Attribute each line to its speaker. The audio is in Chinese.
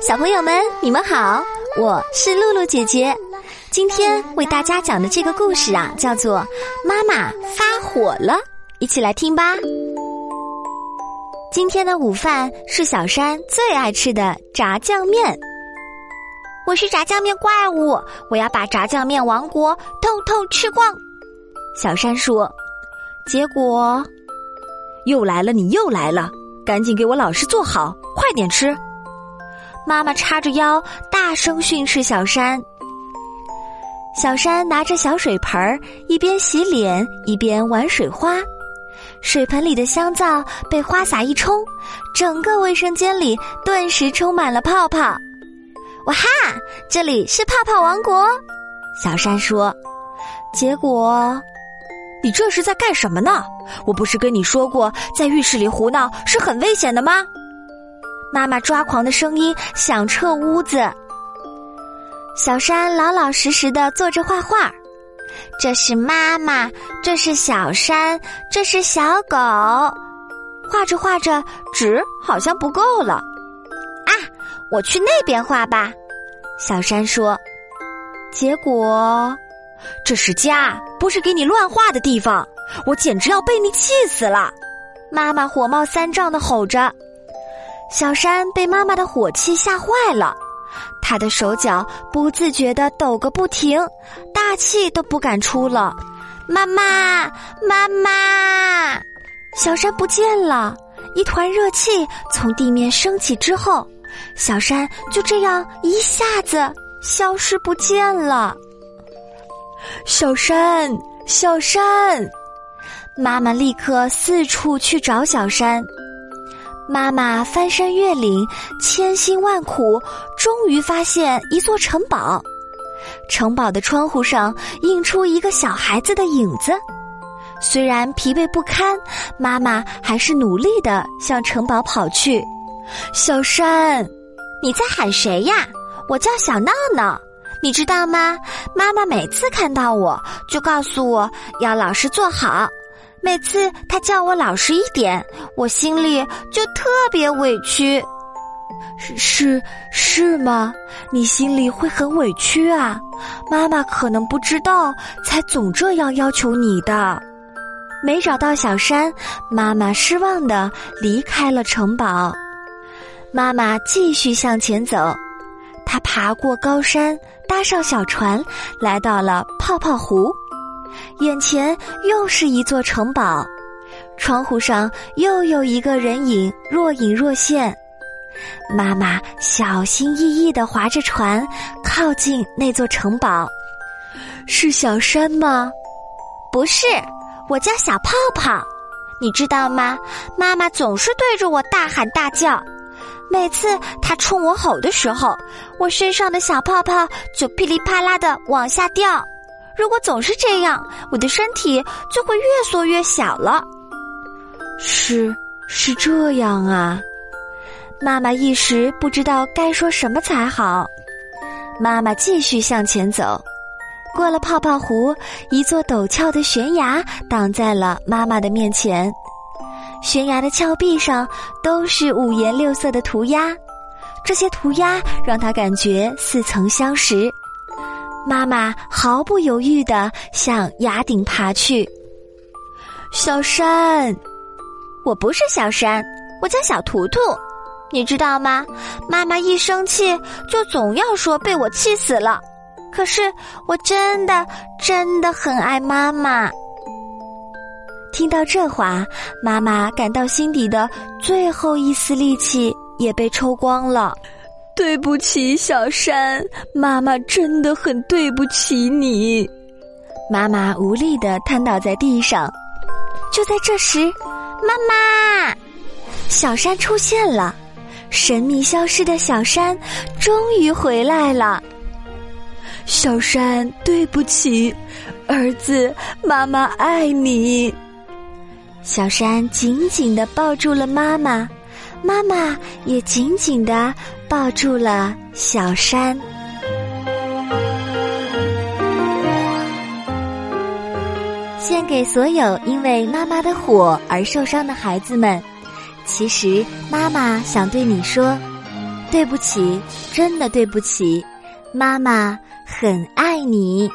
Speaker 1: 小朋友们，你们好，我是露露姐姐。今天为大家讲的这个故事啊，叫做《妈妈发火了》，一起来听吧。今天的午饭是小山最爱吃的炸酱面。我是炸酱面怪物，我要把炸酱面王国通通吃光。小山说。结果又来了，你又来了，赶紧给我老实坐好，快点吃。妈妈叉着腰，大声训斥小山。小山拿着小水盆儿，一边洗脸一边玩水花。水盆里的香皂被花洒一冲，整个卫生间里顿时充满了泡泡。哇哈！这里是泡泡王国，小山说。结果，
Speaker 2: 你这是在干什么呢？我不是跟你说过，在浴室里胡闹是很危险的吗？
Speaker 1: 妈妈抓狂的声音响彻屋子。小山老老实实的坐着画画，这是妈妈，这是小山，这是小狗。画着画着，纸好像不够了。啊，我去那边画吧。小山说。结果，
Speaker 2: 这是家，不是给你乱画的地方。我简直要被你气死了！
Speaker 1: 妈妈火冒三丈的吼着。小山被妈妈的火气吓坏了，他的手脚不自觉的抖个不停，大气都不敢出了。妈妈，妈妈！小山不见了，一团热气从地面升起之后，小山就这样一下子消失不见了。
Speaker 2: 小山，小山！
Speaker 1: 妈妈立刻四处去找小山。妈妈翻山越岭，千辛万苦，终于发现一座城堡。城堡的窗户上映出一个小孩子的影子。虽然疲惫不堪，妈妈还是努力的向城堡跑去。小山，你在喊谁呀？我叫小闹闹，你知道吗？妈妈每次看到我就告诉我要老实坐好。每次他叫我老实一点，我心里就特别委屈。
Speaker 2: 是是吗？你心里会很委屈啊？妈妈可能不知道，才总这样要求你的。
Speaker 1: 没找到小山，妈妈失望的离开了城堡。妈妈继续向前走，她爬过高山，搭上小船，来到了泡泡湖。眼前又是一座城堡，窗户上又有一个人影若隐若现。妈妈小心翼翼地划着船，靠近那座城堡。
Speaker 2: 是小山吗？
Speaker 1: 不是，我叫小泡泡。你知道吗？妈妈总是对着我大喊大叫，每次她冲我吼的时候，我身上的小泡泡就噼里啪啦的往下掉。如果总是这样，我的身体就会越缩越小了。
Speaker 2: 是是这样啊，
Speaker 1: 妈妈一时不知道该说什么才好。妈妈继续向前走，过了泡泡湖，一座陡峭的悬崖挡在了妈妈的面前。悬崖的峭壁上都是五颜六色的涂鸦，这些涂鸦让她感觉似曾相识。妈妈毫不犹豫地向崖顶爬去。
Speaker 2: 小山，
Speaker 1: 我不是小山，我叫小图图，你知道吗？妈妈一生气就总要说被我气死了，可是我真的真的很爱妈妈。听到这话，妈妈感到心底的最后一丝力气也被抽光了。
Speaker 2: 对不起，小山，妈妈真的很对不起你。
Speaker 1: 妈妈无力的瘫倒在地上。就在这时，妈妈，小山出现了，神秘消失的小山终于回来了。
Speaker 2: 小山，对不起，儿子，妈妈爱你。
Speaker 1: 小山紧紧的抱住了妈妈。妈妈也紧紧的抱住了小山。献给所有因为妈妈的火而受伤的孩子们，其实妈妈想对你说：对不起，真的对不起，妈妈很爱你。